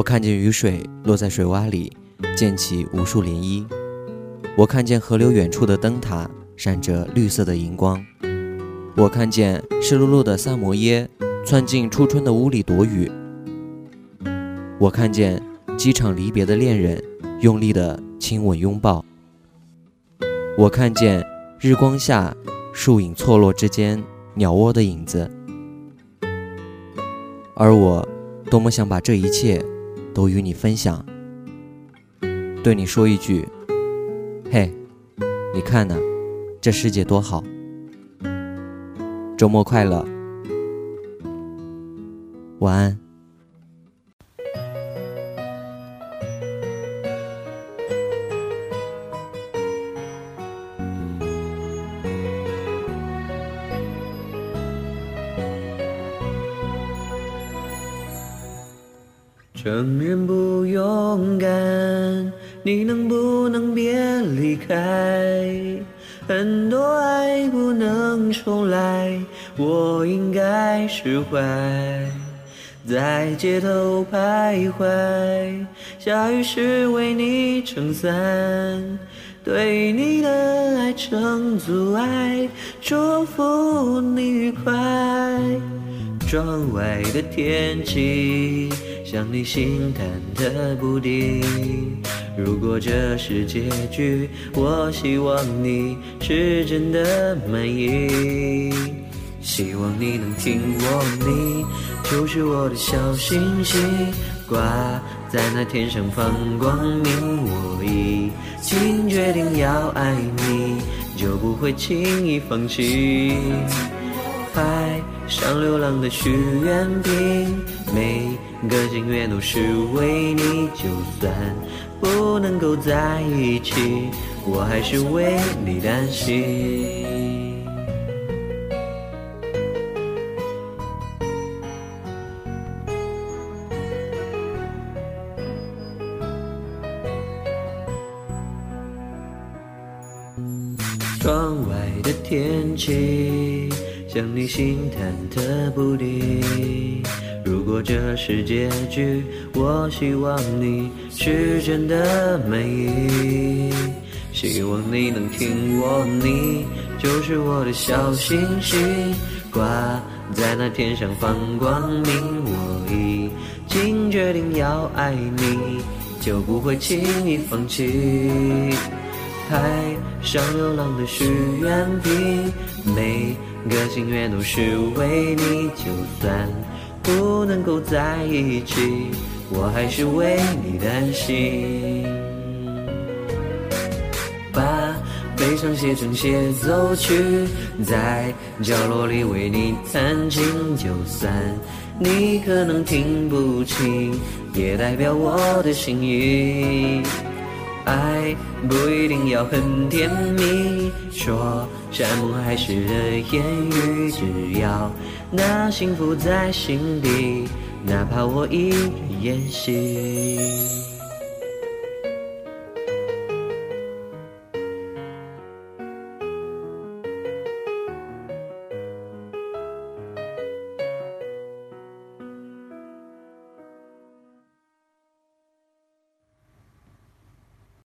我看见雨水落在水洼里，溅起无数涟漪；我看见河流远处的灯塔闪着绿色的荧光；我看见湿漉漉的萨摩耶窜进初春的屋里躲雨；我看见机场离别的恋人用力的亲吻拥抱；我看见日光下树影错落之间鸟窝的影子，而我多么想把这一切。都与你分享，对你说一句：“嘿，你看呢，这世界多好！”周末快乐，晚安。承认不勇敢，你能不能别离开？很多爱不能重来，我应该释怀。在街头徘徊，下雨时为你撑伞，对你的爱成阻碍，祝福你愉快。窗外的天气。像你心忐忑不定。如果这是结局，我希望你是真的满意。希望你能听我，你就是我的小星星，挂在那天上放光明。我已经决定要爱你，就不会轻易放弃。海上流浪的许愿瓶，每。个心愿都是为你，就算不能够在一起，我还是为你担心。窗外的天气，像你心忐忑不定。如果这是结局，我希望你是真的满意。希望你能听我，你就是我的小星星，挂在那天上放光明。我已经决定要爱你，就不会轻易放弃。海上流浪的许愿瓶，每个心愿都是为你，就算。不能够在一起，我还是为你担心。把悲伤写成协奏曲，在角落里为你弹琴。就算你可能听不清，也代表我的心意。爱不一定要很甜蜜，说山盟海誓的言语，只要那幸福在心底，哪怕我一人演戏。